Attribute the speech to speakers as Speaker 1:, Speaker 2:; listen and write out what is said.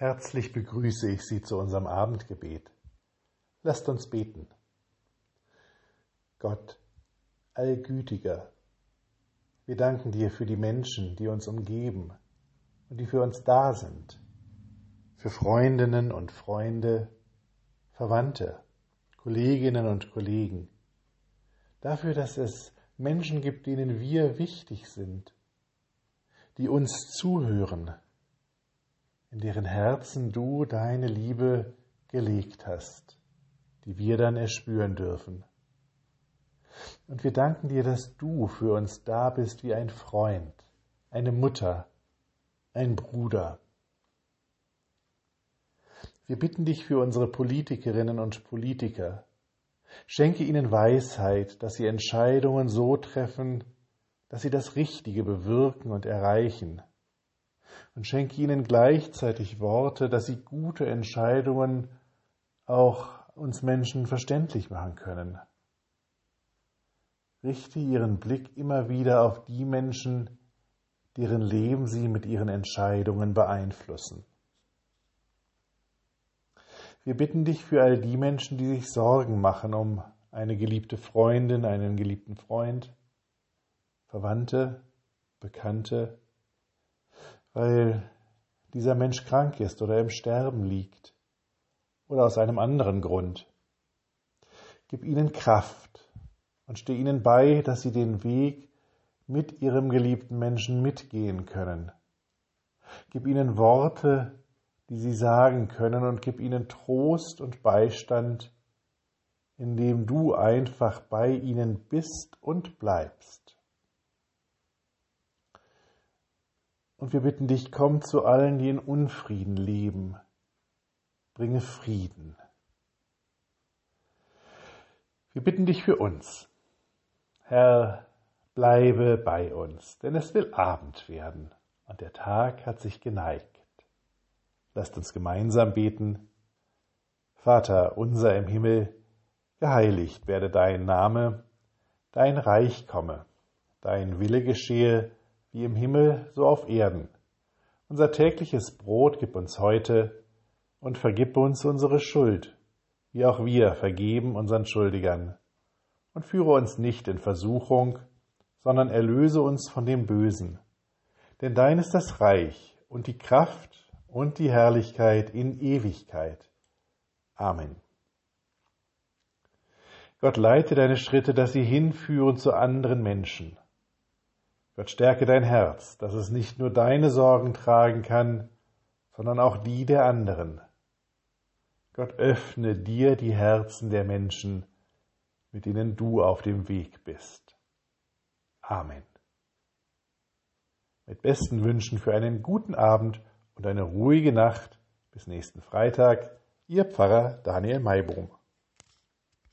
Speaker 1: Herzlich begrüße ich Sie zu unserem Abendgebet. Lasst uns beten. Gott, Allgütiger, wir danken dir für die Menschen, die uns umgeben und die für uns da sind, für Freundinnen und Freunde, Verwandte, Kolleginnen und Kollegen, dafür, dass es Menschen gibt, denen wir wichtig sind, die uns zuhören, in deren Herzen du deine Liebe gelegt hast, die wir dann erspüren dürfen. Und wir danken dir, dass du für uns da bist wie ein Freund, eine Mutter, ein Bruder. Wir bitten dich für unsere Politikerinnen und Politiker. Schenke ihnen Weisheit, dass sie Entscheidungen so treffen, dass sie das Richtige bewirken und erreichen und schenke ihnen gleichzeitig Worte, dass sie gute Entscheidungen auch uns Menschen verständlich machen können. Richte ihren Blick immer wieder auf die Menschen, deren Leben sie mit ihren Entscheidungen beeinflussen. Wir bitten dich für all die Menschen, die sich Sorgen machen um eine geliebte Freundin, einen geliebten Freund, Verwandte, Bekannte, weil dieser Mensch krank ist oder im Sterben liegt oder aus einem anderen Grund. Gib ihnen Kraft und steh ihnen bei, dass sie den Weg mit ihrem geliebten Menschen mitgehen können. Gib ihnen Worte, die sie sagen können und gib ihnen Trost und Beistand, indem du einfach bei ihnen bist und bleibst. Und wir bitten dich, komm zu allen, die in Unfrieden leben. Bringe Frieden. Wir bitten dich für uns. Herr, bleibe bei uns, denn es will Abend werden und der Tag hat sich geneigt. Lasst uns gemeinsam beten. Vater unser im Himmel, geheiligt werde dein Name, dein Reich komme, dein Wille geschehe, wie im Himmel, so auf Erden. Unser tägliches Brot gib uns heute und vergib uns unsere Schuld, wie auch wir vergeben unseren Schuldigern. Und führe uns nicht in Versuchung, sondern erlöse uns von dem Bösen. Denn dein ist das Reich und die Kraft und die Herrlichkeit in Ewigkeit. Amen. Gott leite deine Schritte, dass sie hinführen zu anderen Menschen Gott stärke dein Herz, dass es nicht nur deine Sorgen tragen kann, sondern auch die der anderen. Gott öffne dir die Herzen der Menschen, mit denen du auf dem Weg bist. Amen. Mit besten Wünschen für einen guten Abend und eine ruhige Nacht. Bis nächsten Freitag, Ihr Pfarrer Daniel Maibrum.